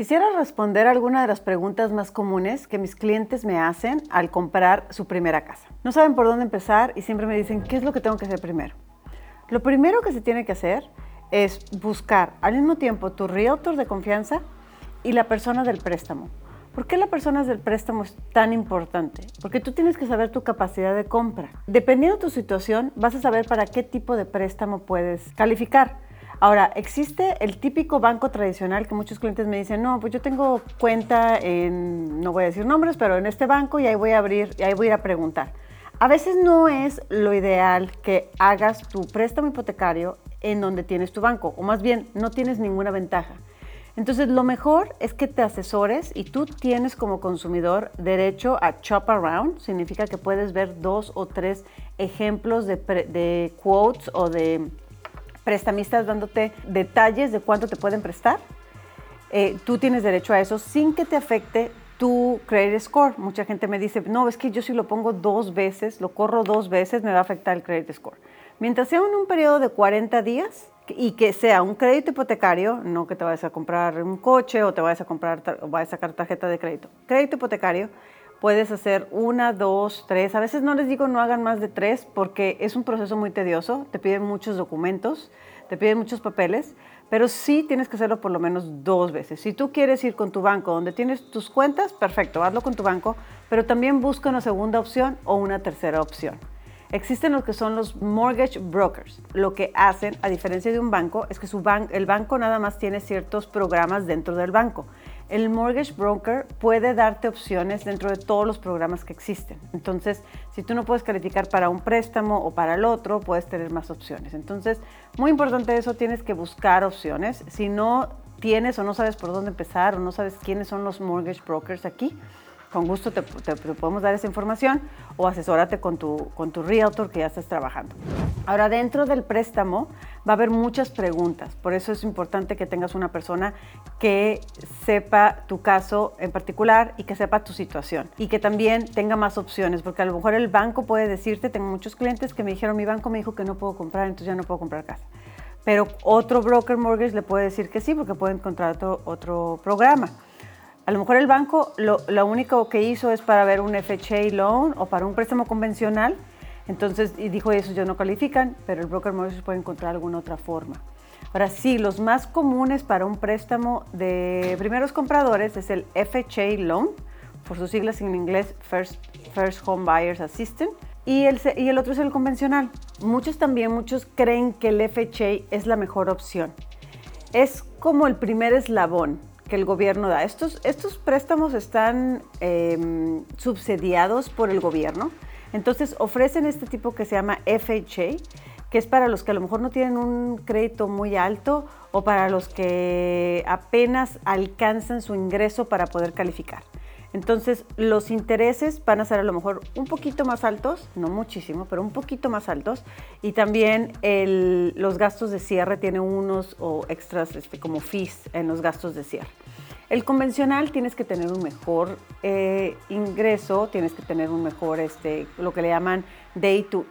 Quisiera responder alguna de las preguntas más comunes que mis clientes me hacen al comprar su primera casa. No saben por dónde empezar y siempre me dicen, ¿qué es lo que tengo que hacer primero? Lo primero que se tiene que hacer es buscar al mismo tiempo tu realtor de confianza y la persona del préstamo. ¿Por qué la persona del préstamo es tan importante? Porque tú tienes que saber tu capacidad de compra. Dependiendo de tu situación, vas a saber para qué tipo de préstamo puedes calificar. Ahora, existe el típico banco tradicional que muchos clientes me dicen, no, pues yo tengo cuenta en, no voy a decir nombres, pero en este banco y ahí voy a abrir, y ahí voy a ir a preguntar. A veces no es lo ideal que hagas tu préstamo hipotecario en donde tienes tu banco, o más bien no tienes ninguna ventaja. Entonces, lo mejor es que te asesores y tú tienes como consumidor derecho a shop around, significa que puedes ver dos o tres ejemplos de, de quotes o de prestamistas dándote detalles de cuánto te pueden prestar. Eh, tú tienes derecho a eso sin que te afecte tu credit score. Mucha gente me dice, no, es que yo si lo pongo dos veces, lo corro dos veces, me va a afectar el credit score. Mientras sea en un periodo de 40 días y que sea un crédito hipotecario, no que te vayas a comprar un coche o te vayas a comprar o vayas a sacar tarjeta de crédito. Crédito hipotecario, puedes hacer una, dos, tres. A veces no les digo no hagan más de tres porque es un proceso muy tedioso, te piden muchos documentos, te piden muchos papeles, pero sí tienes que hacerlo por lo menos dos veces. Si tú quieres ir con tu banco donde tienes tus cuentas, perfecto, hazlo con tu banco, pero también busca una segunda opción o una tercera opción. Existen lo que son los mortgage brokers. Lo que hacen, a diferencia de un banco, es que su el banco nada más tiene ciertos programas dentro del banco el mortgage broker puede darte opciones dentro de todos los programas que existen. Entonces, si tú no puedes calificar para un préstamo o para el otro, puedes tener más opciones. Entonces, muy importante eso, tienes que buscar opciones. Si no tienes o no sabes por dónde empezar o no sabes quiénes son los mortgage brokers aquí, con gusto te, podemos dar esa información o asesórate con tu, con tu realtor que ya estás trabajando. Ahora, dentro del préstamo va a haber muchas preguntas, por eso es importante que tengas una persona que sepa tu caso en particular y que sepa tu situación y que también tenga más opciones, porque a lo mejor el banco puede decirte, tengo muchos clientes que me dijeron, mi banco me dijo que no puedo comprar, entonces ya no puedo comprar casa. Pero otro broker mortgage le puede decir que sí, porque puede encontrar otro, otro programa. A lo mejor el banco lo, único que hizo es para ver un FHA loan o para un préstamo convencional. Entonces, y dijo eso ya no califican, pero el broker mortgage puede encontrar alguna otra forma. Ahora sí, los más comunes para un préstamo de primeros compradores es el FHA loan, por sus siglas en inglés First, First Home Buyers Assistant, y el, y el otro es el convencional. Muchos también, muchos creen que el FHA es la mejor opción. Es como el primer eslabón que el gobierno da. Estos, estos préstamos están em, subsidiados por el gobierno, entonces ofrecen este tipo que se llama FHA, que es para los que a lo mejor no tienen un crédito muy alto o para los que apenas alcanzan su ingreso para poder calificar. Entonces, los intereses van a ser a lo mejor un poquito más altos, no muchísimo, pero un poquito más altos. Y también los gastos de cierre tienen unos o extras este, como fees en los gastos de cierre. El convencional tienes que tener un mejor eh, ingreso, tienes que tener un mejor, este, lo que le llaman day to,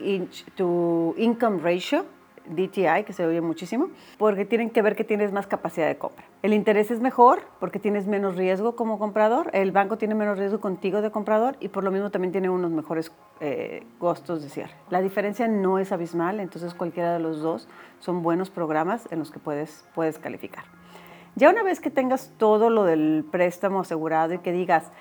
to income ratio, DTI, que se oye muchísimo, porque tienen que ver que tienes más capacidad de compra. El interés es mejor porque tienes menos riesgo como comprador, el banco tiene menos riesgo contigo de comprador y por lo mismo también tiene unos mejores eh, costos de cierre. La diferencia no es abismal, entonces cualquiera de los dos son buenos programas en los que puedes, puedes calificar. Ya una vez que tengas todo lo del préstamo asegurado y que digas,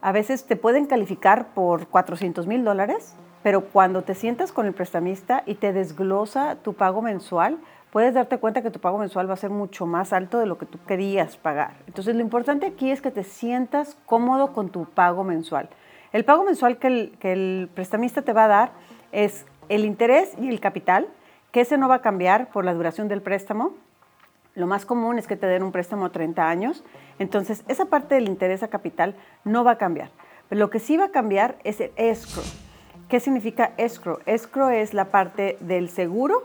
a veces te pueden calificar por 400 mil dólares, pero cuando te sientas con el prestamista y te desglosa tu pago mensual, puedes darte cuenta que tu pago mensual va a ser mucho más alto de lo que tú querías pagar. Entonces lo importante aquí es que te sientas cómodo con tu pago mensual. El pago mensual que el, que el prestamista te va a dar es el interés y el capital, que ese no va a cambiar por la duración del préstamo. Lo más común es que te den un préstamo a 30 años, entonces esa parte del interés a capital no va a cambiar. Pero lo que sí va a cambiar es el escrow. ¿Qué significa escrow? Escrow es la parte del seguro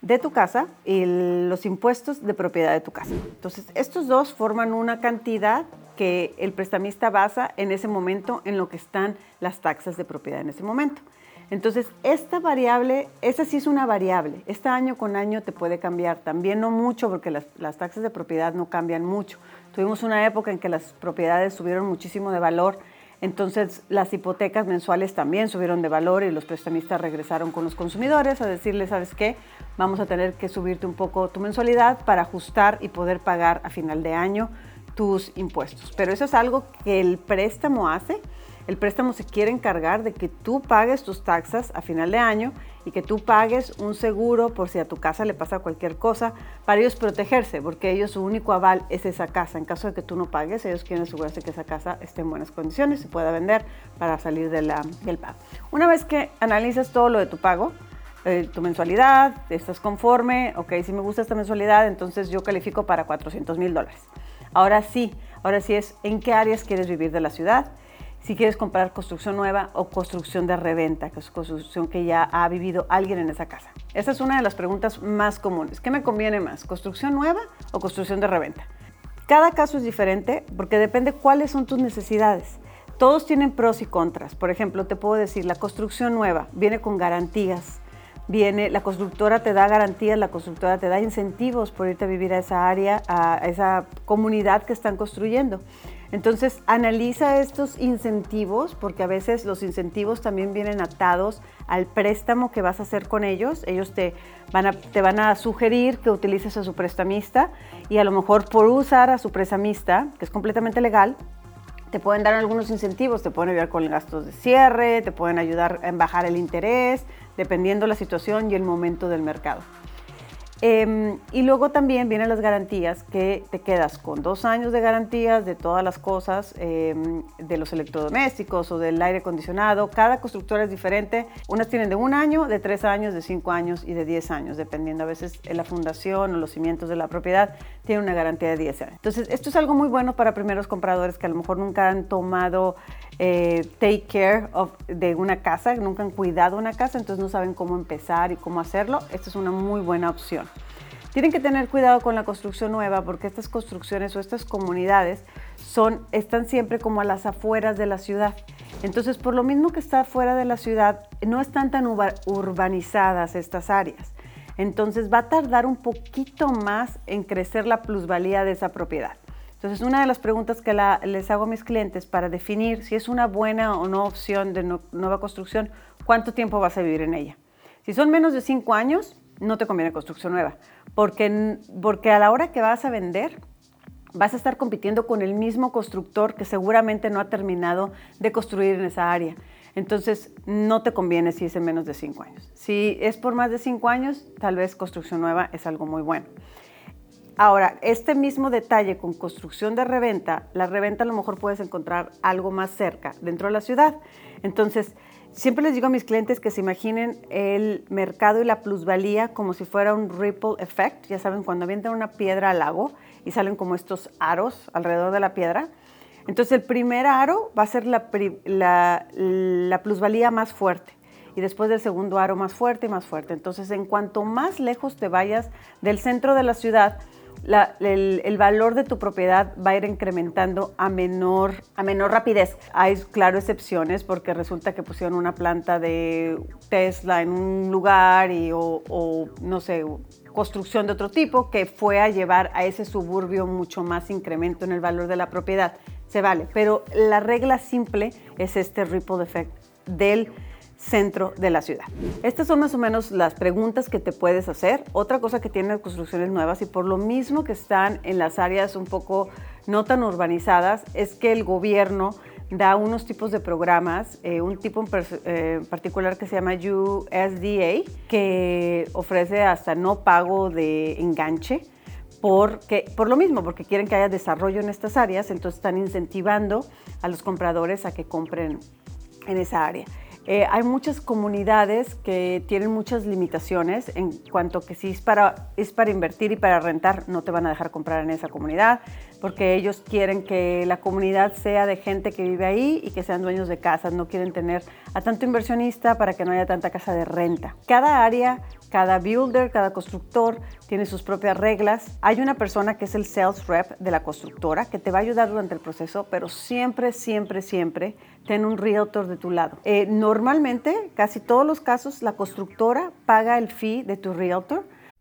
de tu casa y los impuestos de propiedad de tu casa. Entonces, estos dos forman una cantidad que el prestamista basa en ese momento en lo que están las taxas de propiedad en ese momento. Entonces, esta variable, esa sí es una variable. Este año con año te puede cambiar. También no mucho porque las, las, taxas de propiedad no cambian mucho. Tuvimos una época en que las propiedades subieron muchísimo de valor entonces las hipotecas mensuales también subieron de valor y los prestamistas regresaron con los consumidores a decirles, ¿sabes qué? Vamos a tener que subirte un poco tu mensualidad para ajustar y poder pagar a final de año tus impuestos. Pero eso es algo que el préstamo hace el préstamo se quiere encargar de que tú pagues tus taxas a final de año y que tú pagues un seguro por si a tu casa le pasa cualquier cosa, para ellos protegerse, porque ellos su único aval es esa casa. En caso de que tú no pagues, ellos quieren asegurarse que esa casa esté en buenas condiciones, se pueda vender para salir de la, del pago. Una vez que analizas todo lo de tu pago, eh, tu mensualidad, estás conforme, ok, si me gusta esta mensualidad, entonces yo califico para 400 mil dólares. Ahora sí, ahora sí es en qué áreas quieres vivir de la ciudad, si quieres comprar construcción nueva o construcción de reventa, que es construcción que ya ha vivido alguien en esa casa. Esa es una de las preguntas más comunes. ¿Qué me conviene más, construcción nueva o construcción de reventa? Cada caso es diferente porque depende cuáles son tus necesidades. Todos tienen pros y contras. Por ejemplo, te puedo decir, la construcción nueva viene con garantías. Viene, la constructora te da garantías, la constructora te da incentivos por irte a vivir a esa área, a esa comunidad que están construyendo. Entonces, analiza estos incentivos, porque a veces los incentivos también vienen atados al préstamo que vas a hacer con ellos. Ellos te van a, sugerir que utilices a su prestamista y a lo mejor por usar a su prestamista, que es completamente legal, te pueden dar algunos incentivos, te pueden ayudar con gastos de cierre, te pueden ayudar a bajar el interés, dependiendo la situación y el momento del mercado. Em, y luego también vienen las garantías que te quedas con dos años de garantías de todas las cosas, em, de los electrodomésticos o del aire acondicionado. Cada constructora es diferente. Unas tienen de un año, de tres años, de cinco años y de diez años, dependiendo a veces de la fundación o los cimientos de la propiedad, tiene una garantía de diez años. Entonces, esto es algo muy bueno para primeros compradores que a lo mejor nunca han tomado eh, take care of, de una casa, nunca han cuidado una casa, entonces no saben cómo empezar y cómo hacerlo. Esta es una muy buena opción. Tienen que tener cuidado con la construcción nueva porque estas construcciones o estas comunidades son, están siempre como a las afueras de la ciudad. Entonces, por lo mismo que está fuera de la ciudad, no están tan urbanizadas estas áreas. Entonces, va a tardar un poquito más en crecer la plusvalía de esa propiedad. Entonces, una de las preguntas que les hago a mis clientes para definir si es una buena o no opción de nueva construcción, ¿cuánto tiempo vas a vivir en ella? Si son menos de cinco años, no te conviene construcción nueva, porque, porque a la hora que vas a vender, vas a estar compitiendo con el mismo constructor que seguramente no ha terminado de construir en esa área. Entonces, no te conviene si es en menos de cinco años. Si es por más de cinco años, tal vez construcción nueva es algo muy bueno. Ahora, este mismo detalle con construcción de reventa, la reventa a lo mejor puedes encontrar algo más cerca, dentro de la ciudad. Entonces, siempre les digo a mis clientes que se imaginen el mercado y la plusvalía como si fuera un ripple effect. Ya saben, cuando avientan una piedra al lago y salen como estos aros alrededor de la piedra. Entonces, el primer aro va a ser la, la plusvalía más fuerte y después del segundo aro más fuerte y más fuerte. Entonces, en cuanto más lejos te vayas del centro de la ciudad, el, valor de tu propiedad va a ir incrementando a menor, a menor rapidez. Hay, claro, excepciones porque resulta que pusieron una planta de Tesla en un lugar y, o, no sé, construcción de otro tipo que fue a llevar a ese suburbio mucho más incremento en el valor de la propiedad. Se vale, pero la regla simple es este ripple effect del centro de la ciudad. Estas son más o menos las preguntas que te puedes hacer. Otra cosa que tienen construcciones nuevas y por lo mismo que están en las áreas un poco no tan urbanizadas, es que el gobierno da unos tipos de programas, eh, un tipo en eh, particular que se llama USDA, que ofrece hasta no pago de enganche. Porque, por lo mismo, porque quieren que haya desarrollo en estas áreas, entonces están incentivando a los compradores a que compren en esa área. Eh, hay muchas comunidades que tienen muchas limitaciones en cuanto que si es para, es para invertir y para rentar, no te van a dejar comprar en esa comunidad, porque ellos quieren que la comunidad sea de gente que vive ahí y que sean dueños de casas, no quieren tener a tanto inversionista para que no haya tanta casa de renta. Cada área cada builder, cada constructor tiene sus propias reglas. Hay una persona que es el sales rep de la constructora que te va a ayudar durante el proceso, pero siempre, siempre, siempre ten un realtor de tu lado. Eh, normalmente, casi todos los casos, la constructora paga el fee de tu realtor.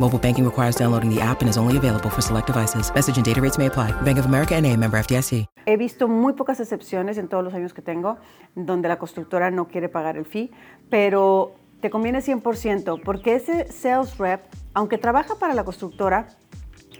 Mobile banking requires downloading the app and is only available for select devices. Message and data rates may apply. Bank of America and a member FDIC. He visto muy pocas excepciones en todos los años que tengo donde la constructora no quiere pagar el fee, pero te conviene 100% porque ese sales rep, aunque trabaja para la constructora,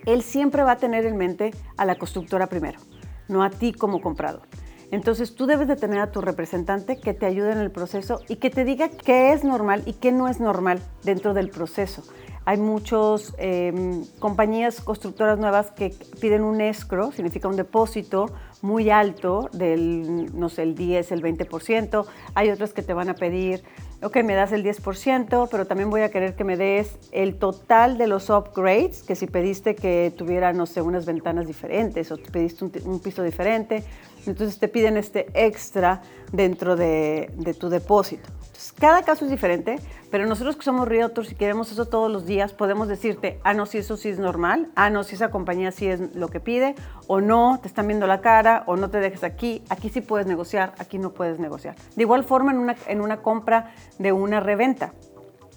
él siempre va a tener en mente a la constructora primero, no a ti como comprador. Entonces tú debes de tener a tu representante que te ayude en el proceso y que te diga qué es normal y qué no es normal dentro del proceso. Hay muchas em, compañías constructoras nuevas que piden un escro, significa un depósito muy alto del, no sé, el 10, el 20%. Hay otras que te van a pedir ok, me das el 10%, pero también voy a querer que me des el total de los upgrades, que si pediste que tuviera, no sé, unas ventanas diferentes o pediste un, piso diferente, entonces te piden este extra dentro de, de tu depósito. Cada caso es diferente, pero nosotros que somos realtors y queremos eso todos los días, podemos decirte, ah, no, si eso sí es normal, ah, no, si esa compañía sí es lo que pide, o no, te están viendo la cara, o no te dejes aquí, aquí sí puedes negociar, aquí no puedes negociar. De igual forma, en una, en una compra de una reventa.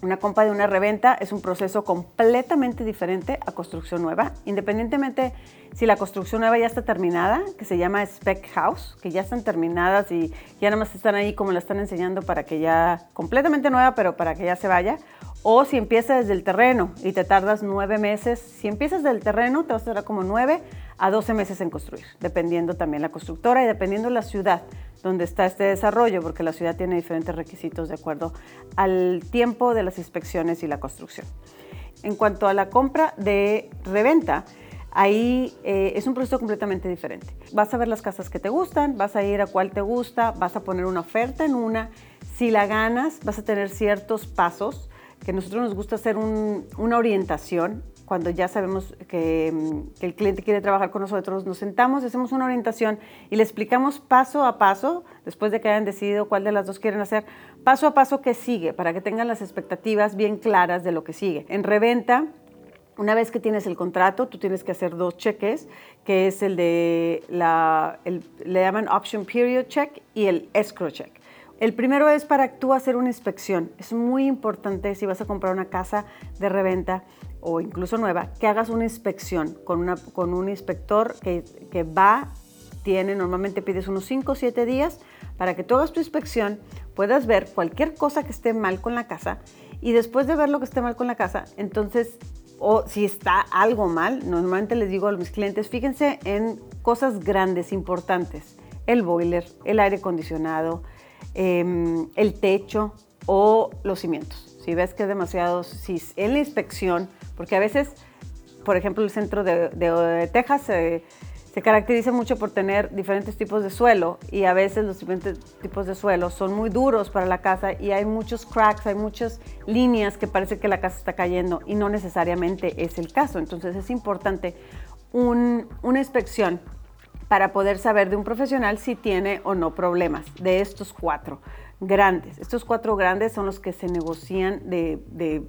Una compra de una reventa es un proceso completamente diferente a construcción nueva, independientemente si la construcción nueva ya está terminada, que se llama spec house, que ya están terminadas y ya nada más están ahí como la están enseñando para que ya, completamente nueva, pero para que ya se vaya, o si empieza desde el terreno y te tardas nueve meses, si empiezas del terreno te vas a tardar como nueve a doce meses en construir, dependiendo también la constructora y dependiendo la ciudad donde está este desarrollo, porque la ciudad tiene diferentes requisitos de acuerdo al tiempo de las inspecciones y la construcción. En cuanto a la compra de reventa, ahí eh, es un proceso completamente diferente. Vas a ver las casas que te gustan, vas a ir a cuál te gusta, vas a poner una oferta en una. Si la ganas, vas a tener ciertos pasos que nosotros nos gusta hacer una orientación cuando ya sabemos mm, que, el cliente quiere trabajar con nosotros, nos sentamos, hacemos una orientación y le explicamos paso a paso, después de que hayan decidido cuál de las dos quieren hacer, paso a paso qué sigue, para que tengan las expectativas bien claras de lo que sigue. En reventa, una vez que tienes el contrato, tú tienes que hacer dos cheques, que es el de la, le llaman option period check y el escrow check. El primero es para tú hacer una inspección. Es muy importante si vas a comprar una casa de reventa o incluso nueva, que hagas una inspección con, un inspector que, que va, tiene, normalmente pides unos 5 o 7 días para que tú hagas tu inspección, puedas ver cualquier cosa que esté mal con la casa y después de ver lo que esté mal con la casa, entonces, o si está algo mal, normalmente les digo a mis clientes, fíjense en cosas grandes, importantes, el boiler, el aire acondicionado, em, el techo o los cimientos. Si ves que es demasiado, si en la inspección porque a veces, por ejemplo, el centro de, Texas se caracteriza mucho por tener diferentes tipos de suelo y a veces los diferentes tipos de suelo son muy duros para la casa y hay muchos cracks, hay muchas líneas que parece que la casa está cayendo y no necesariamente es el caso. Entonces es importante una inspección para poder saber de un profesional si tiene o no problemas de estos cuatro grandes. Estos cuatro grandes son los que se negocian de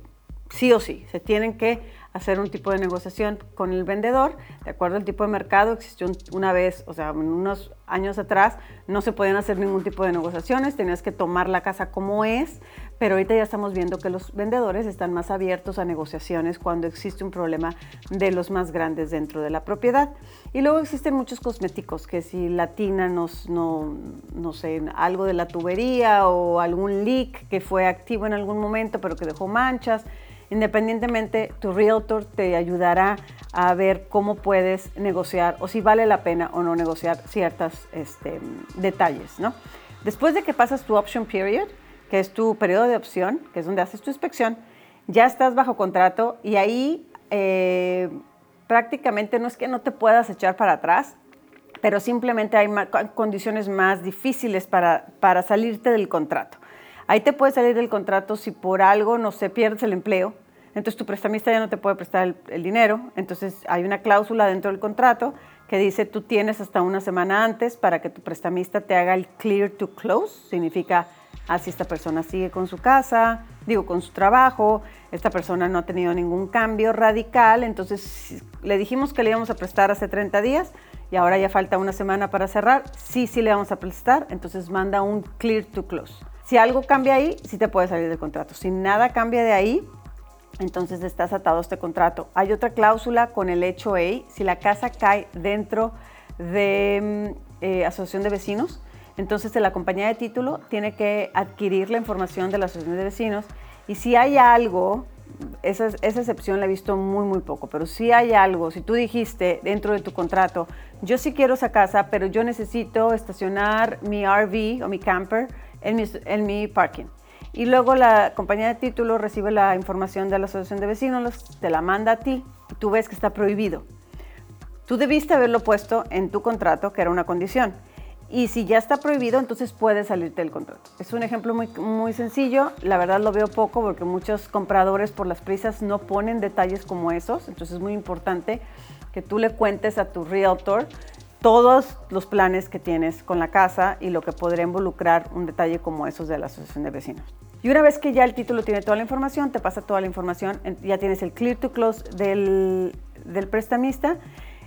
sí o sí, se tienen que hacer un tipo de negociación con el vendedor, de acuerdo al tipo de mercado, existió una vez, o sea, unos años atrás, no se podían hacer ningún tipo de negociaciones, tenías que tomar la casa como es, pero ahorita ya estamos viendo que los vendedores están más abiertos a negociaciones cuando existe un problema de los más grandes dentro de la propiedad. Y luego existen muchos cosméticos, que si la tina nos, no, no sé, algo de la tubería o algún leak que fue activo en algún momento pero que dejó manchas, Independientemente, tu realtor te ayudará a ver cómo puedes negociar o si vale la pena o no negociar ciertos este, detalles. Después de que pasas tu option period, que es tu periodo de opción, que es donde haces tu inspección, ya estás bajo contrato y ahí eh, prácticamente no es que no te puedas echar para atrás, pero simplemente hay condiciones más difíciles para, para salirte del contrato. Ahí te puedes salir del contrato si por algo, no se pierdes el empleo, entonces tu prestamista ya no te puede prestar el, dinero. Entonces hay una cláusula dentro del contrato que dice tú tienes hasta una semana antes para que tu prestamista te haga el clear to close. Significa así esta persona sigue con su casa, digo con su trabajo, esta persona no ha tenido ningún cambio radical. Entonces le dijimos que le íbamos a prestar hace 30 días y ahora ya falta una semana para cerrar. Sí, sí le vamos a prestar. Entonces manda un clear to close. Si algo cambia ahí, sí te puede salir del contrato. Si nada cambia de ahí, entonces estás atado a este contrato. Hay otra cláusula con el hecho HOA, si la casa cae dentro de mm, eh, asociación de vecinos, entonces la compañía de título tiene que adquirir la información de la asociación de vecinos y si hay algo, esa, esa excepción la he visto muy, muy poco, pero si hay algo, si tú dijiste dentro de tu contrato, yo sí quiero esa casa, pero yo necesito estacionar mi RV o mi camper en mi parking y luego la compañía de título recibe la información de la asociación de vecinos, te la manda a ti y tú ves que está prohibido. Tú debiste haberlo puesto en tu contrato, que era una condición. Y si ya está prohibido, entonces puedes salirte del contrato. Es un ejemplo muy, muy sencillo. La verdad lo veo poco porque muchos compradores por las prisas no ponen detalles como esos. Entonces es muy importante que tú le cuentes a tu realtor todos los planes que tienes con la casa y lo que podría involucrar un detalle como esos de la asociación de vecinos. Y una vez que ya el título tiene toda la información, te pasa toda la información, ya tienes el clear to close del, prestamista,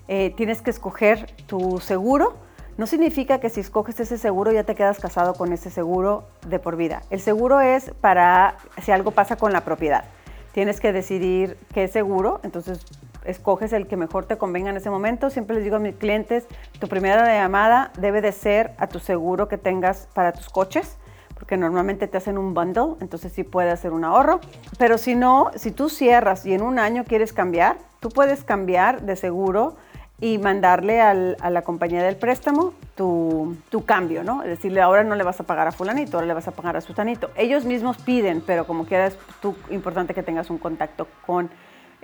eh, tienes que escoger tu seguro. No significa que si escoges ese seguro ya te quedas casado con ese seguro de por vida. El seguro es para si algo pasa con la propiedad. Tienes que decidir qué seguro, entonces escoges el que mejor te convenga en ese momento. Siempre les digo a mis clientes, tu primera llamada debe de ser a tu seguro que tengas para tus coches porque normalmente te hacen un bundle, entonces sí puede hacer un ahorro. Pero si no, si tú cierras y en un año quieres cambiar, tú puedes cambiar de seguro y mandarle a la compañía del préstamo tu, tu, cambio, ¿no? Es decirle, ahora no le vas a pagar a fulanito, ahora le vas a pagar a sutanito. Ellos mismos piden, pero como quieras, tú importante que tengas un contacto con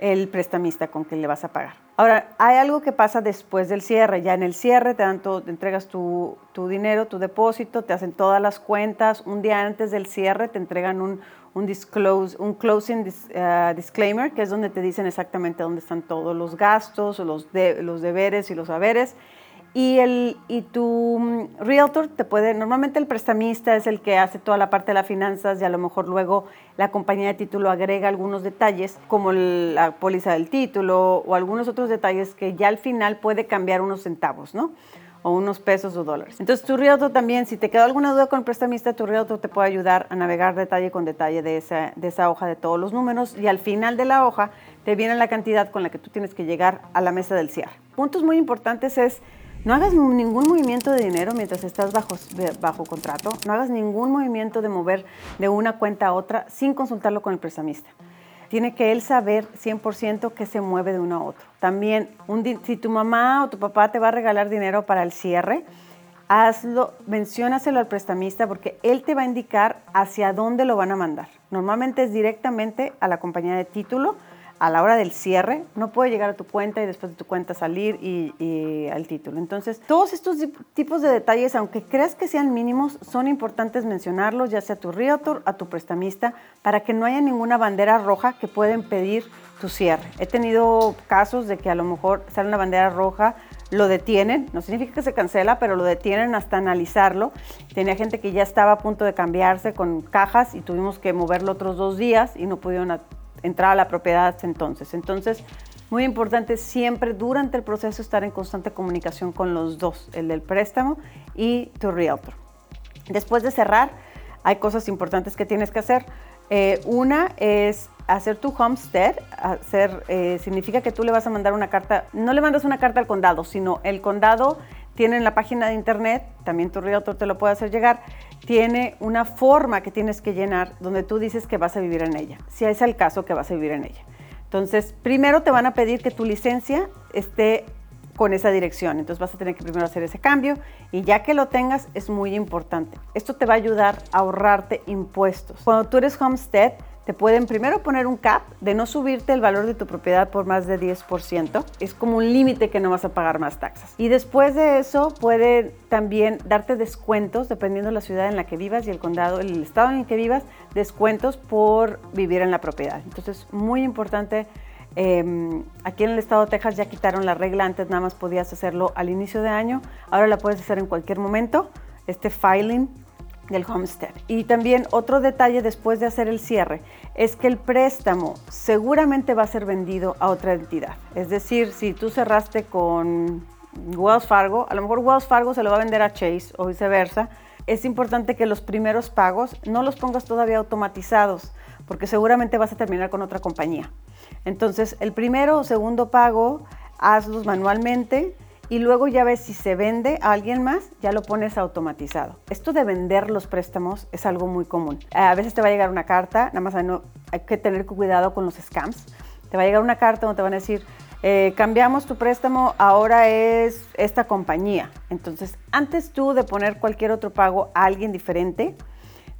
el prestamista con quien le vas a pagar. Ahora, hay algo que pasa después del cierre. Ya en el cierre te, dan te entregas tu, dinero, tu depósito, te hacen todas las cuentas. Un día antes del cierre te entregan un, un, disclose, un closing eh, disclaimer, que es donde te dicen exactamente dónde están todos los gastos, los, los deberes y los haberes. Y, el, y tu mm, realtor te puede, normalmente el prestamista es el que hace toda la parte de las finanzas y a lo mejor luego la compañía de título agrega algunos detalles como la póliza del título o algunos otros detalles que ya al final puede cambiar unos centavos, ¿no? O unos pesos o dólares. Entonces tu realtor también, si te quedó alguna duda con el prestamista, tu realtor te puede ayudar a navegar detalle con detalle de esa, de esa hoja de todos los números y al final de la hoja te viene la cantidad con la que tú tienes que llegar a la mesa del cierre. Puntos muy importantes es no hagas ningún movimiento de dinero mientras estás bajo, contrato. No hagas ningún movimiento de mover de una cuenta a otra sin consultarlo con el prestamista. Tiene que él saber 100% que se mueve de uno a otro. También, si tu mamá o tu papá te va a regalar dinero para el cierre, hazlo, menciónaselo al prestamista porque él te va a indicar hacia dónde lo van a mandar. Normalmente es directamente a la compañía de título a la hora del cierre, no puede llegar a tu cuenta y después de tu cuenta salir y, al título. Entonces, todos estos tipos de detalles, aunque creas que sean mínimos, son importantes mencionarlos, ya sea a tu realtor, a tu prestamista, para que no haya ninguna bandera roja que pueda impedir tu cierre. He tenido casos de que a lo mejor sale una bandera roja, lo detienen, no significa que se cancela, pero lo detienen hasta analizarlo. Tenía gente que ya estaba a punto de cambiarse con cajas y tuvimos que moverlo otros dos días y no pudieron entrar a la propiedad entonces. Entonces, muy importante siempre durante el proceso estar en constante comunicación con los dos, el del préstamo y tu realtor. Después de cerrar, hay cosas importantes que tienes que hacer. Eh, una es hacer tu homestead, hacer, eh, significa que tú le vas a mandar una carta, no le mandas una carta al condado, sino el condado tiene en la página de internet, también tu realtor te lo puede hacer llegar, tiene una forma que tienes que llenar donde tú dices que vas a vivir en ella, si es el caso que vas a vivir en ella. Entonces, primero te van a pedir que tu licencia esté con esa dirección. Entonces vas a tener que primero hacer ese cambio y ya que lo tengas es muy importante. Esto te va a ayudar a ahorrarte impuestos. Cuando tú eres homestead, te pueden primero poner un cap de no subirte el valor de tu propiedad por más de 10%. Es como un límite que no vas a pagar más taxas. Y después de eso puede también darte descuentos, dependiendo de la ciudad en la que vivas y el condado, el estado en el que vivas, descuentos por vivir en la propiedad. Entonces, muy importante. Em, aquí en el estado de Texas ya quitaron la regla, antes nada más podías hacerlo al inicio de año, ahora la puedes hacer en cualquier momento. Este filing del homestead. Y también otro detalle después de hacer el cierre es que el préstamo seguramente va a ser vendido a otra entidad. Es decir, si tú cerraste con Wells Fargo, a lo mejor Wells Fargo se lo va a vender a Chase o viceversa. Es importante que los primeros pagos no los pongas todavía automatizados porque seguramente vas a terminar con otra compañía. Entonces, el primero o segundo pago hazlos manualmente y luego ya ves si se vende a alguien más, ya lo pones automatizado. Esto de vender los préstamos es algo muy común. A veces te va a llegar una carta, nada más hay, que tener cuidado con los scams. Te va a llegar una carta donde te van a decir, eh, cambiamos tu préstamo, ahora es esta compañía. Entonces, antes tú de poner cualquier otro pago a alguien diferente,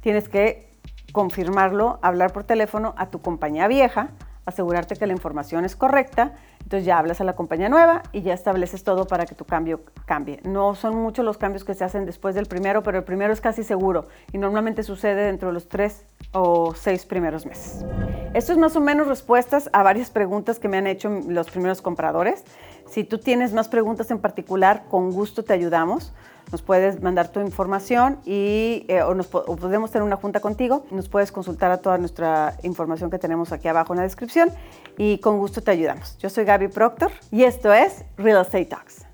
tienes que confirmarlo, hablar por teléfono a tu compañía vieja, asegurarte que la información es correcta entonces ya hablas a la compañía nueva y ya estableces todo para que tu cambio cambie. No son muchos los cambios que se hacen después del primero, pero el primero es casi seguro y normalmente sucede dentro de los tres o seis primeros meses. Esto es más o menos respuestas a varias preguntas que me han hecho los primeros compradores. Si tú tienes más preguntas en particular, con gusto te ayudamos nos puedes mandar tu información y, eh, o, nos, podemos tener una junta contigo. Nos puedes consultar a toda nuestra información que tenemos aquí abajo en la descripción y con gusto te ayudamos. Yo soy Gaby Proctor y esto es Real Estate Talks.